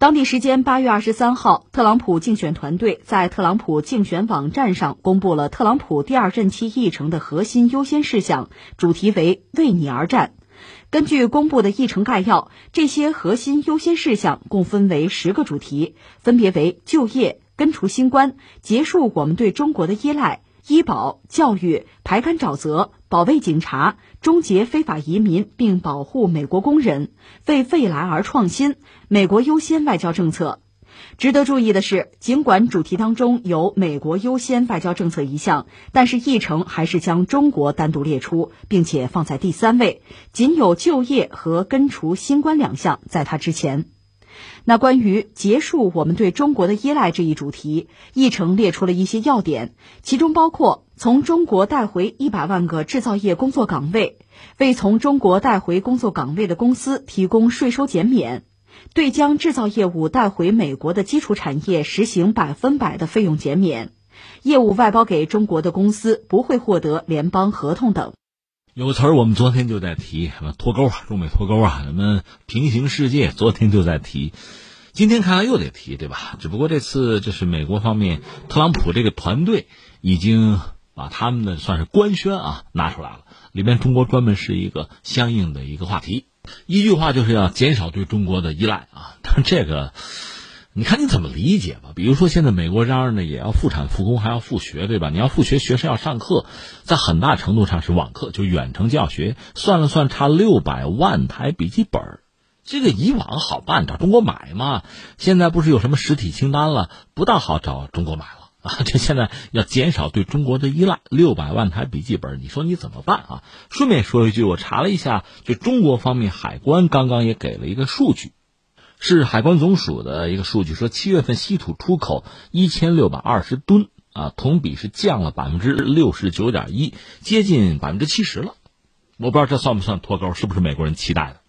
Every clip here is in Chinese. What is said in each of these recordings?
当地时间八月二十三号，特朗普竞选团队在特朗普竞选网站上公布了特朗普第二任期议程的核心优先事项，主题为“为你而战”。根据公布的议程概要，这些核心优先事项共分为十个主题，分别为就业、根除新冠、结束我们对中国的依赖。医保、教育、排干沼泽、保卫警察、终结非法移民并保护美国工人、为未来而创新、美国优先外交政策。值得注意的是，尽管主题当中有美国优先外交政策一项，但是议程还是将中国单独列出，并且放在第三位，仅有就业和根除新冠两项在它之前。那关于结束我们对中国的依赖这一主题，议程列出了一些要点，其中包括从中国带回一百万个制造业工作岗位，为从中国带回工作岗位的公司提供税收减免，对将制造业务带回美国的基础产业实行百分百的费用减免，业务外包给中国的公司不会获得联邦合同等。有个词儿，我们昨天就在提什么脱钩啊，中美脱钩啊，什么平行世界，昨天就在提，今天看来又得提，对吧？只不过这次就是美国方面，特朗普这个团队已经把他们的算是官宣啊拿出来了，里面中国专门是一个相应的一个话题，一句话就是要减少对中国的依赖啊，但这个。你看你怎么理解吧？比如说，现在美国嚷嚷的也要复产复工，还要复学，对吧？你要复学，学生要上课，在很大程度上是网课，就远程教学。算了算，差六百万台笔记本，这个以往好办，找中国买嘛。现在不是有什么实体清单了，不大好找中国买了啊。这现在要减少对中国的依赖，六百万台笔记本，你说你怎么办啊？顺便说一句，我查了一下，就中国方面海关刚刚也给了一个数据。是海关总署的一个数据，说七月份稀土出口一千六百二十吨啊，同比是降了百分之六十九点一，接近百分之七十了。我不知道这算不算脱钩，是不是美国人期待的？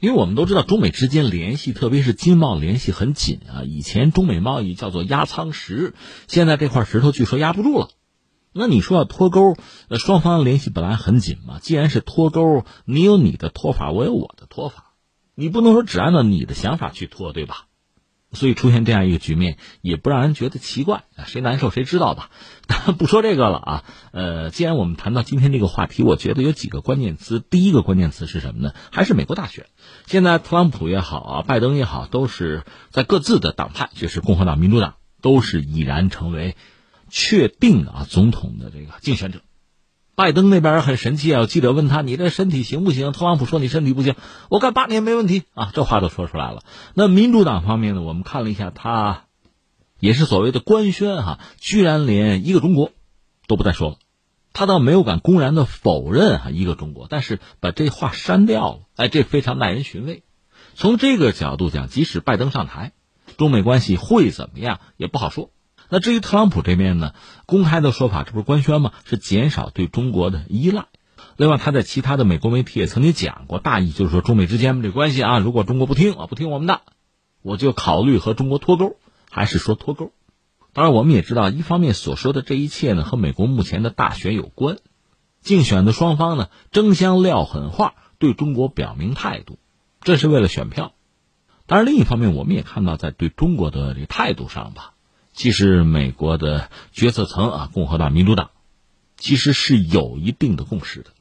因为我们都知道中美之间联系，特别是经贸联系很紧啊。以前中美贸易叫做压舱石，现在这块石头据说压不住了。那你说要脱钩，呃，双方联系本来很紧嘛。既然是脱钩，你有你的脱法，我有我的脱法。你不能说只按照你的想法去拖，对吧？所以出现这样一个局面，也不让人觉得奇怪。谁难受谁知道吧？不说这个了啊。呃，既然我们谈到今天这个话题，我觉得有几个关键词。第一个关键词是什么呢？还是美国大选。现在特朗普也好啊，拜登也好，都是在各自的党派，就是共和党、民主党，都是已然成为确定啊总统的这个竞选者。拜登那边很神气啊！记者问他：“你这身体行不行？”特朗普说：“你身体不行，我干八年没问题啊！”这话都说出来了。那民主党方面呢？我们看了一下，他也是所谓的官宣哈，居然连一个中国都不再说了。他倒没有敢公然的否认哈一个中国，但是把这话删掉了。哎，这非常耐人寻味。从这个角度讲，即使拜登上台，中美关系会怎么样也不好说。那至于特朗普这边呢，公开的说法，这不是官宣吗？是减少对中国的依赖。另外，他在其他的美国媒体也曾经讲过，大意就是说，中美之间这关系啊，如果中国不听啊，不听我们的，我就考虑和中国脱钩，还是说脱钩。当然，我们也知道，一方面所说的这一切呢，和美国目前的大选有关，竞选的双方呢争相撂狠话，对中国表明态度，这是为了选票。当然，另一方面，我们也看到，在对中国的这个态度上吧。既是，美国的决策层啊，共和党、民主党，其实是有一定的共识的。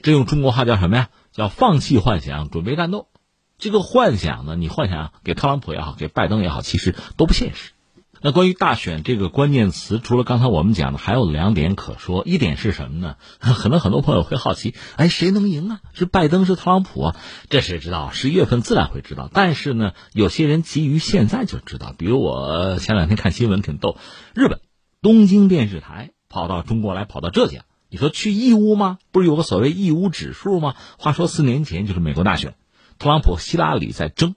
这用中国话叫什么呀？叫放弃幻想，准备战斗。这个幻想呢，你幻想给特朗普也好，给拜登也好，其实都不现实。那关于大选这个关键词，除了刚才我们讲的，还有两点可说。一点是什么呢？可能很多朋友会好奇，哎，谁能赢啊？是拜登是特朗普啊？这谁知道？十一月份自然会知道。但是呢，有些人急于现在就知道。比如我前两天看新闻挺逗，日本东京电视台跑到中国来，跑到浙江，你说去义乌吗？不是有个所谓义乌指数吗？话说四年前就是美国大选，特朗普、希拉里在争。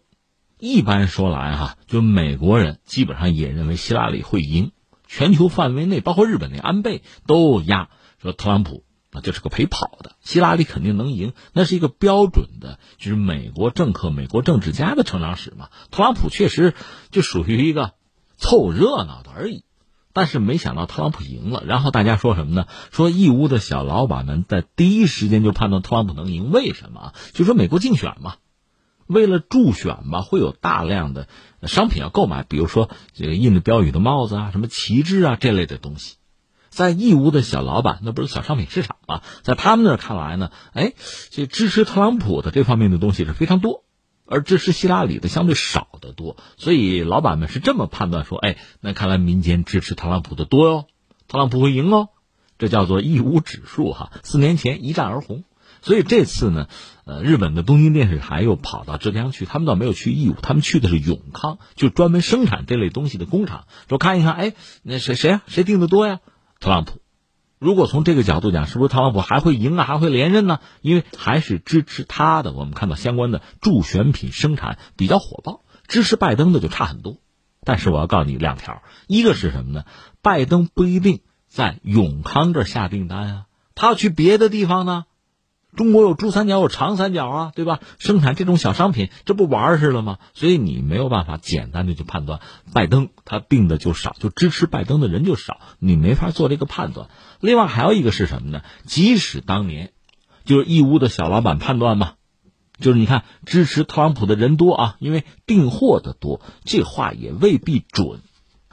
一般说来，哈，就美国人基本上也认为希拉里会赢。全球范围内，包括日本那安倍都压说特朗普啊就是个陪跑的，希拉里肯定能赢。那是一个标准的，就是美国政客、美国政治家的成长史嘛。特朗普确实就属于一个凑热闹的而已。但是没想到特朗普赢了，然后大家说什么呢？说义乌的小老板们在第一时间就判断特朗普能赢，为什么？就说美国竞选嘛。为了助选吧，会有大量的商品要购买，比如说这个印着标语的帽子啊，什么旗帜啊这类的东西。在义乌的小老板，那不是小商品市场吗？在他们那看来呢，哎，这支持特朗普的这方面的东西是非常多，而支持希拉里的相对少得多。所以老板们是这么判断说，哎，那看来民间支持特朗普的多哟，特朗普会赢哦，这叫做义乌指数哈。四年前一战而红，所以这次呢，呃，日本的东京电视台又跑到浙江去，他们倒没有去义乌，他们去的是永康，就专门生产这类东西的工厂，说看一看，哎，那谁谁啊，谁订的多呀？特朗普，如果从这个角度讲，是不是特朗普还会赢啊？还会连任呢？因为还是支持他的。我们看到相关的助选品生产比较火爆，支持拜登的就差很多。但是我要告诉你两条，一个是什么呢？拜登不一定在永康这下订单啊，他要去别的地方呢。中国有珠三角，有长三角啊，对吧？生产这种小商品，这不玩儿似的吗？所以你没有办法简单的就判断拜登他病的就少，就支持拜登的人就少，你没法做这个判断。另外还有一个是什么呢？即使当年就是义乌的小老板判断嘛，就是你看支持特朗普的人多啊，因为订货的多，这话也未必准。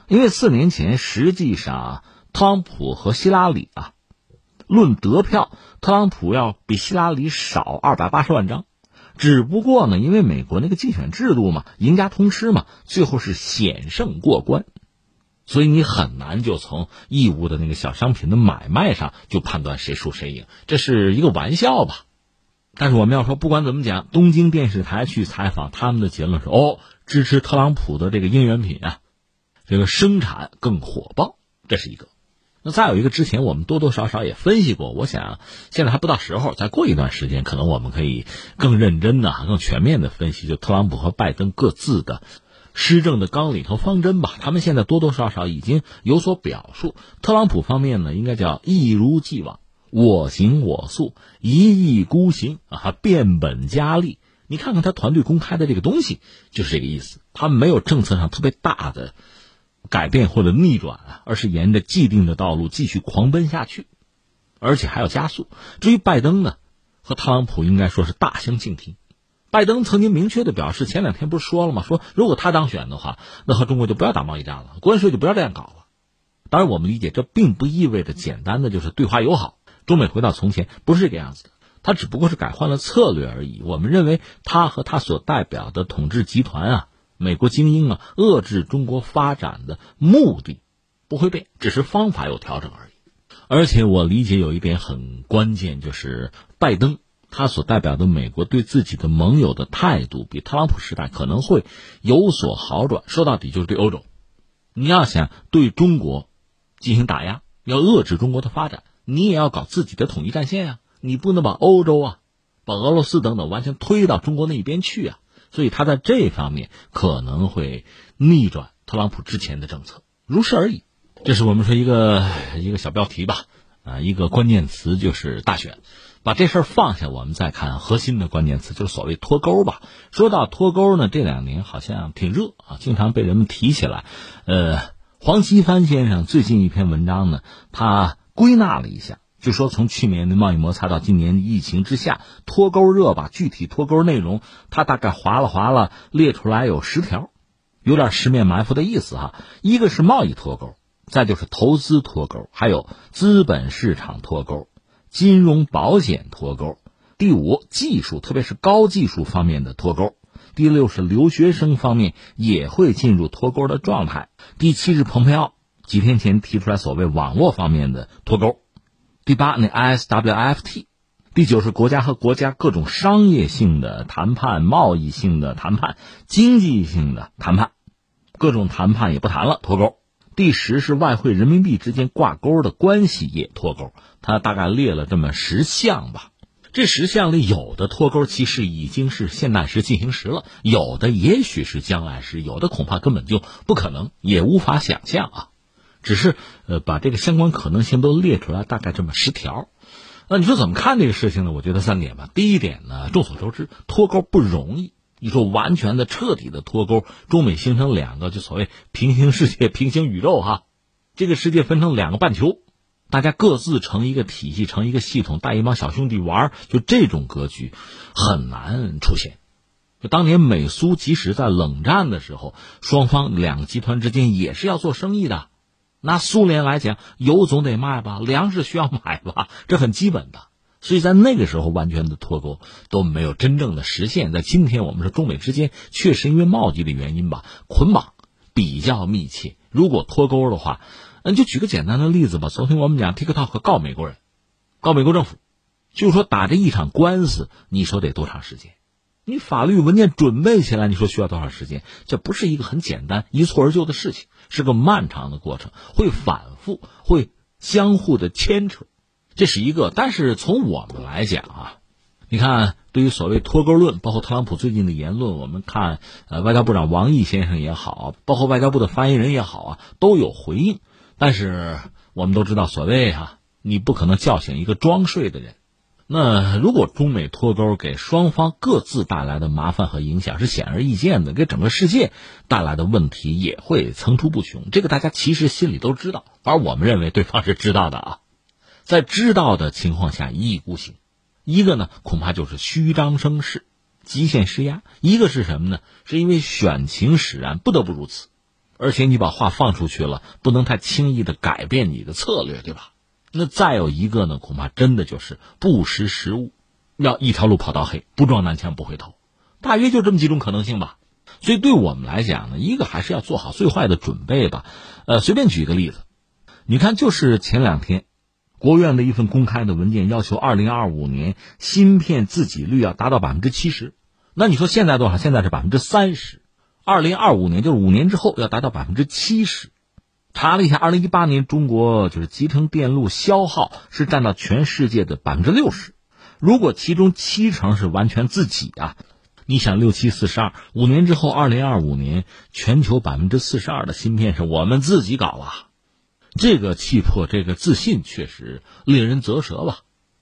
因为四年前实际上特朗普和希拉里啊。论得票，特朗普要比希拉里少二百八十万张，只不过呢，因为美国那个竞选制度嘛，赢家通吃嘛，最后是险胜过关，所以你很难就从义乌的那个小商品的买卖上就判断谁输谁赢，这是一个玩笑吧。但是我们要说，不管怎么讲，东京电视台去采访，他们的结论是：哦，支持特朗普的这个应援品啊，这个生产更火爆，这是一个。那再有一个，之前我们多多少少也分析过，我想现在还不到时候，再过一段时间，可能我们可以更认真的、更全面的分析，就特朗普和拜登各自的施政的纲领和方针吧。他们现在多多少少已经有所表述。特朗普方面呢，应该叫一如既往，我行我素，一意孤行啊，变本加厉。你看看他团队公开的这个东西，就是这个意思。他没有政策上特别大的。改变或者逆转啊，而是沿着既定的道路继续狂奔下去，而且还要加速。至于拜登呢，和特朗普应该说是大相径庭。拜登曾经明确的表示，前两天不是说了吗？说如果他当选的话，那和中国就不要打贸易战了，关税就不要这样搞了。当然，我们理解这并不意味着简单的就是对华友好，中美回到从前，不是这个样子的。他只不过是改换了策略而已。我们认为他和他所代表的统治集团啊。美国精英啊，遏制中国发展的目的不会变，只是方法有调整而已。而且我理解有一点很关键，就是拜登他所代表的美国对自己的盟友的态度，比特朗普时代可能会有所好转。说到底就是对欧洲，你要想对中国进行打压，要遏制中国的发展，你也要搞自己的统一战线呀。你不能把欧洲啊，把俄罗斯等等完全推到中国那一边去啊。所以他在这方面可能会逆转特朗普之前的政策，如是而已。这是我们说一个一个小标题吧，啊，一个关键词就是大选。把这事儿放下，我们再看核心的关键词，就是所谓脱钩吧。说到脱钩呢，这两年好像挺热啊，经常被人们提起来。呃，黄奇帆先生最近一篇文章呢，他归纳了一下。就说从去年的贸易摩擦到今年疫情之下脱钩热吧，具体脱钩内容他大概划了划了，列出来有十条，有点十面埋伏的意思哈。一个是贸易脱钩，再就是投资脱钩，还有资本市场脱钩、金融保险脱钩。第五，技术特别是高技术方面的脱钩。第六是留学生方面也会进入脱钩的状态。第七是蓬佩奥几天前提出来所谓网络方面的脱钩。第八，那 ISWFT，第九是国家和国家各种商业性的谈判、贸易性的谈判、经济性的谈判，各种谈判也不谈了，脱钩。第十是外汇人民币之间挂钩的关系也脱钩，他大概列了这么十项吧。这十项里有的脱钩其实已经是现代时进行时了，有的也许是将来时，有的恐怕根本就不可能，也无法想象啊。只是，呃，把这个相关可能性都列出来，大概这么十条。那你说怎么看这个事情呢？我觉得三点吧。第一点呢，众所周知，脱钩不容易。你说完全的、彻底的脱钩，中美形成两个就所谓平行世界、平行宇宙哈，这个世界分成两个半球，大家各自成一个体系、成一个系统，带一帮小兄弟玩，就这种格局很难出现。当年美苏即使在冷战的时候，双方两个集团之间也是要做生意的。拿苏联来讲，油总得卖吧，粮食需要买吧，这很基本的。所以在那个时候，完全的脱钩都没有真正的实现。在今天，我们说中美之间确实因为贸易的原因吧，捆绑比较密切。如果脱钩的话，嗯，就举个简单的例子吧。昨天我们讲 TikTok 告美国人，告美国政府，就说打这一场官司，你说得多长时间？你法律文件准备起来，你说需要多少时间？这不是一个很简单一蹴而就的事情，是个漫长的过程，会反复，会相互的牵扯，这是一个。但是从我们来讲啊，你看，对于所谓脱钩论，包括特朗普最近的言论，我们看，呃，外交部长王毅先生也好，包括外交部的发言人也好啊，都有回应。但是我们都知道，所谓啊，你不可能叫醒一个装睡的人。那如果中美脱钩给双方各自带来的麻烦和影响是显而易见的，给整个世界带来的问题也会层出不穷。这个大家其实心里都知道，而我们认为对方是知道的啊。在知道的情况下一意孤行，一个呢恐怕就是虚张声势、极限施压；一个是什么呢？是因为选情使然，不得不如此。而且你把话放出去了，不能太轻易的改变你的策略，对吧？那再有一个呢，恐怕真的就是不识时务，要一条路跑到黑，不撞南墙不回头，大约就这么几种可能性吧。所以对我们来讲呢，一个还是要做好最坏的准备吧。呃，随便举一个例子，你看，就是前两天，国务院的一份公开的文件要求，二零二五年芯片自给率要达到百分之七十。那你说现在多少？现在是百分之三十，二零二五年就是五年之后要达到百分之七十。查了一下，二零一八年中国就是集成电路消耗是占到全世界的百分之六十，如果其中七成是完全自己啊，你想六七四十二，五年之后二零二五年全球百分之四十二的芯片是我们自己搞啊，这个气魄，这个自信确实令人啧舌吧。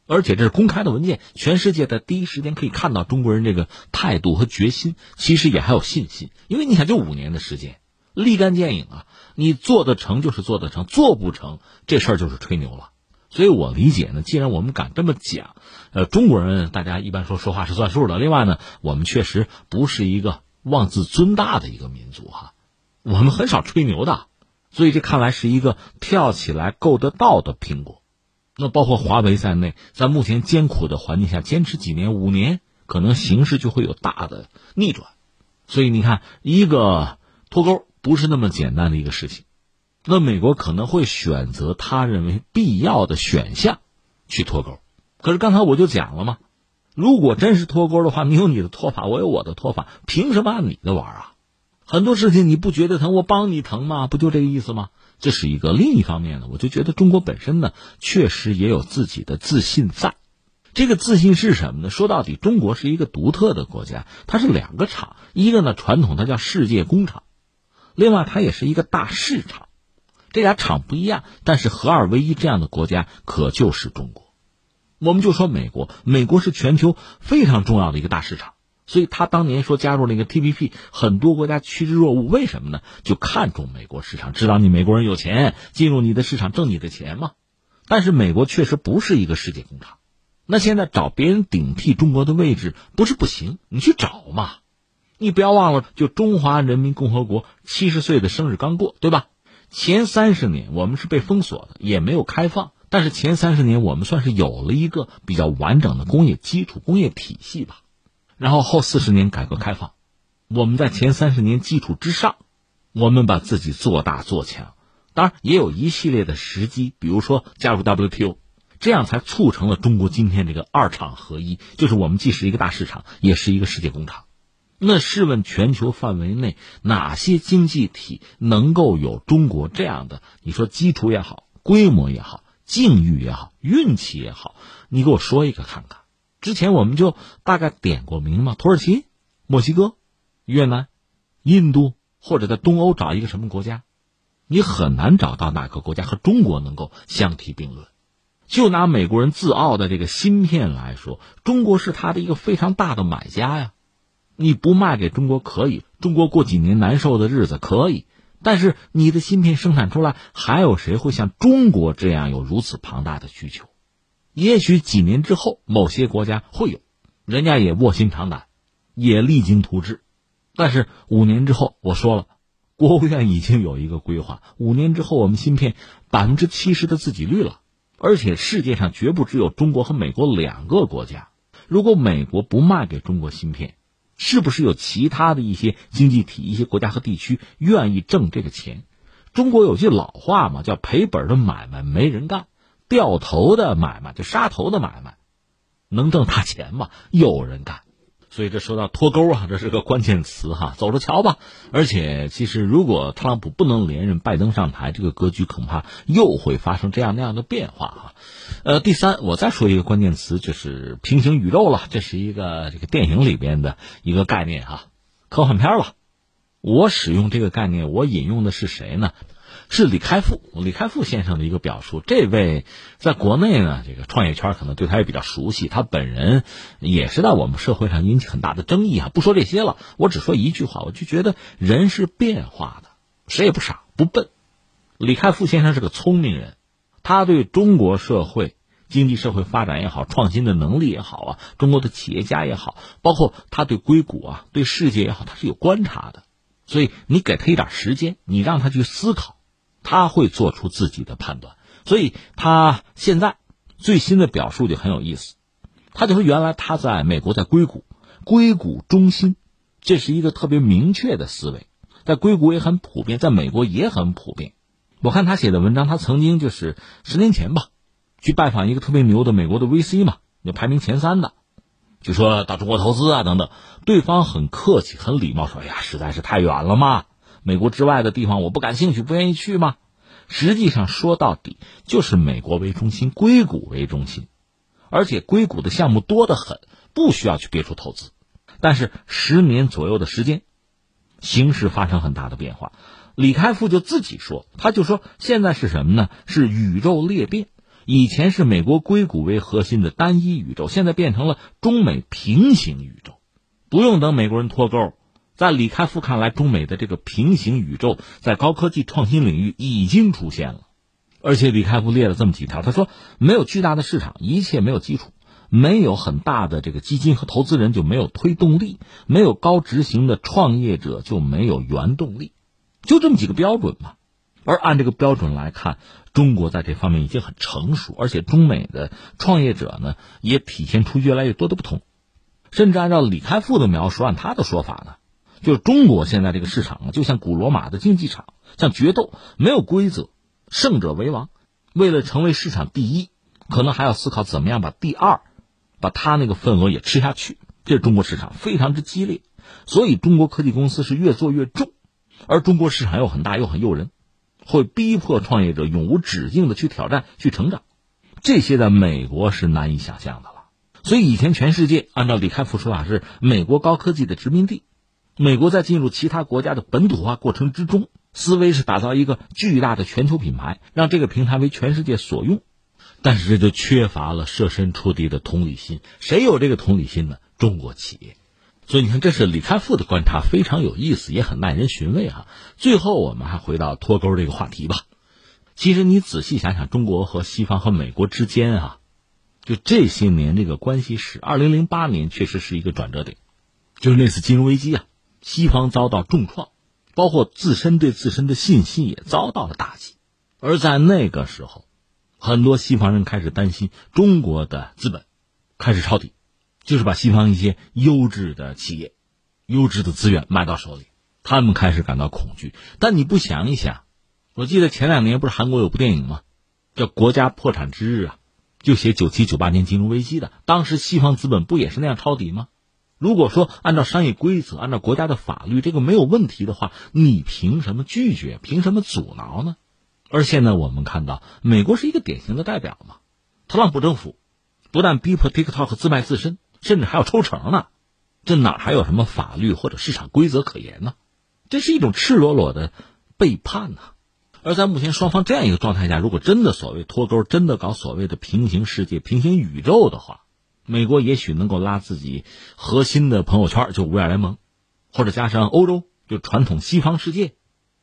而且这是公开的文件，全世界在第一时间可以看到中国人这个态度和决心，其实也还有信心，因为你想就五年的时间。立竿见影啊！你做得成就是做得成，做不成这事儿就是吹牛了。所以我理解呢，既然我们敢这么讲，呃，中国人大家一般说说话是算数的。另外呢，我们确实不是一个妄自尊大的一个民族哈，我们很少吹牛的。所以这看来是一个跳起来够得到的苹果。那包括华为在内，在目前艰苦的环境下坚持几年、五年，可能形势就会有大的逆转。所以你看，一个脱钩。不是那么简单的一个事情，那美国可能会选择他认为必要的选项去脱钩。可是刚才我就讲了嘛，如果真是脱钩的话，你有你的脱法，我有我的脱法，凭什么按你的玩啊？很多事情你不觉得疼，我帮你疼吗？不就这个意思吗？这是一个。另一方面呢，我就觉得中国本身呢，确实也有自己的自信在。这个自信是什么呢？说到底，中国是一个独特的国家，它是两个厂，一个呢传统它叫世界工厂。另外，它也是一个大市场，这俩厂不一样，但是合二为一这样的国家可就是中国。我们就说美国，美国是全球非常重要的一个大市场，所以他当年说加入那个 TPP，很多国家趋之若鹜。为什么呢？就看中美国市场，知道你美国人有钱，进入你的市场挣你的钱嘛。但是美国确实不是一个世界工厂，那现在找别人顶替中国的位置不是不行，你去找嘛。你不要忘了，就中华人民共和国七十岁的生日刚过，对吧？前三十年我们是被封锁的，也没有开放。但是前三十年我们算是有了一个比较完整的工业基础、工业体系吧。然后后四十年改革开放，我们在前三十年基础之上，我们把自己做大做强。当然也有一系列的时机，比如说加入 WTO，这样才促成了中国今天这个二厂合一，就是我们既是一个大市场，也是一个世界工厂。那试问，全球范围内哪些经济体能够有中国这样的？你说基础也好，规模也好，境遇也好，运气也好，你给我说一个看看。之前我们就大概点过名嘛，土耳其、墨西哥、越南、印度，或者在东欧找一个什么国家，你很难找到哪个国家和中国能够相提并论。就拿美国人自傲的这个芯片来说，中国是他的一个非常大的买家呀。你不卖给中国可以，中国过几年难受的日子可以，但是你的芯片生产出来，还有谁会像中国这样有如此庞大的需求？也许几年之后，某些国家会有，人家也卧薪尝胆，也励精图治。但是五年之后，我说了，国务院已经有一个规划，五年之后我们芯片百分之七十的自给率了，而且世界上绝不只有中国和美国两个国家。如果美国不卖给中国芯片，是不是有其他的一些经济体、一些国家和地区愿意挣这个钱？中国有句老话嘛，叫赔本的买卖没人干，掉头的买卖就杀头的买卖，能挣大钱吗？有人干。所以这说到脱钩啊，这是个关键词哈，走着瞧吧。而且其实如果特朗普不能连任，拜登上台，这个格局恐怕又会发生这样那样的变化哈。呃，第三，我再说一个关键词，就是平行宇宙了。这是一个这个电影里边的一个概念哈，科幻片了。我使用这个概念，我引用的是谁呢？是李开复，李开复先生的一个表述。这位在国内呢，这个创业圈可能对他也比较熟悉。他本人也是在我们社会上引起很大的争议啊。不说这些了，我只说一句话，我就觉得人是变化的，谁也不傻不笨。李开复先生是个聪明人，他对中国社会经济社会发展也好，创新的能力也好啊，中国的企业家也好，包括他对硅谷啊，对世界也好，他是有观察的。所以你给他一点时间，你让他去思考。他会做出自己的判断，所以他现在最新的表述就很有意思。他就说，原来他在美国在硅谷，硅谷中心，这是一个特别明确的思维，在硅谷也很普遍，在美国也很普遍。我看他写的文章，他曾经就是十年前吧，去拜访一个特别牛的美国的 VC 嘛，就排名前三的，就说到中国投资啊等等，对方很客气很礼貌说：“哎呀，实在是太远了嘛。”美国之外的地方我不感兴趣，不愿意去吗？实际上说到底就是美国为中心，硅谷为中心，而且硅谷的项目多得很，不需要去别处投资。但是十年左右的时间，形势发生很大的变化。李开复就自己说，他就说现在是什么呢？是宇宙裂变。以前是美国硅谷为核心的单一宇宙，现在变成了中美平行宇宙。不用等美国人脱钩。在李开复看来，中美的这个平行宇宙在高科技创新领域已经出现了，而且李开复列了这么几条，他说：没有巨大的市场，一切没有基础；没有很大的这个基金和投资人，就没有推动力；没有高执行的创业者，就没有原动力。就这么几个标准嘛。而按这个标准来看，中国在这方面已经很成熟，而且中美的创业者呢，也体现出越来越多的不同。甚至按照李开复的描述，按他的说法呢。就是中国现在这个市场啊，就像古罗马的竞技场，像决斗，没有规则，胜者为王。为了成为市场第一，可能还要思考怎么样把第二，把他那个份额也吃下去。这是中国市场非常之激烈，所以中国科技公司是越做越重，而中国市场又很大又很诱人，会逼迫创业者永无止境的去挑战、去成长。这些在美国是难以想象的了。所以以前全世界按照李开复说法是美国高科技的殖民地。美国在进入其他国家的本土化过程之中，思维是打造一个巨大的全球品牌，让这个平台为全世界所用，但是这就缺乏了设身处地的同理心。谁有这个同理心呢？中国企业。所以你看，这是李开复的观察，非常有意思，也很耐人寻味哈。最后，我们还回到脱钩这个话题吧。其实你仔细想想，中国和西方和美国之间啊，就这些年这个关系史，二零零八年确实是一个转折点，就是那次金融危机啊。西方遭到重创，包括自身对自身的信心也遭到了打击。而在那个时候，很多西方人开始担心中国的资本开始抄底，就是把西方一些优质的企业、优质的资源买到手里，他们开始感到恐惧。但你不想一想，我记得前两年不是韩国有部电影吗？叫《国家破产之日》啊，就写九七九八年金融危机的，当时西方资本不也是那样抄底吗？如果说按照商业规则、按照国家的法律，这个没有问题的话，你凭什么拒绝？凭什么阻挠呢？而现在我们看到，美国是一个典型的代表嘛。特朗普政府不但逼迫 TikTok 自卖自身，甚至还要抽成呢。这哪还有什么法律或者市场规则可言呢？这是一种赤裸裸的背叛呐！而在目前双方这样一个状态下，如果真的所谓脱钩，真的搞所谓的平行世界、平行宇宙的话，美国也许能够拉自己核心的朋友圈，就五眼联盟，或者加上欧洲，就传统西方世界，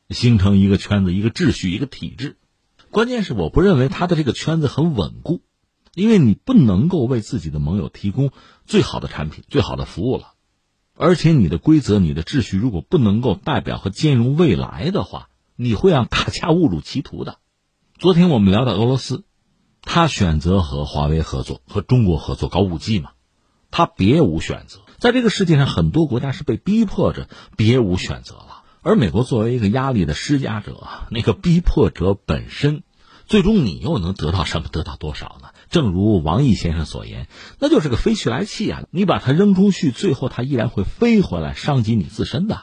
形成一个圈子、一个秩序、一个体制。关键是我不认为他的这个圈子很稳固，因为你不能够为自己的盟友提供最好的产品、最好的服务了。而且你的规则、你的秩序如果不能够代表和兼容未来的话，你会让大家误入歧途的。昨天我们聊到俄罗斯，他选择和华为合作，和中国合作搞五 G 嘛，他别无选择。在这个世界上，很多国家是被逼迫着别无选择了。而美国作为一个压力的施加者，那个逼迫者本身，最终你又能得到什么？得到多少呢？正如王毅先生所言，那就是个飞去来气啊！你把它扔出去，最后它依然会飞回来，伤及你自身的。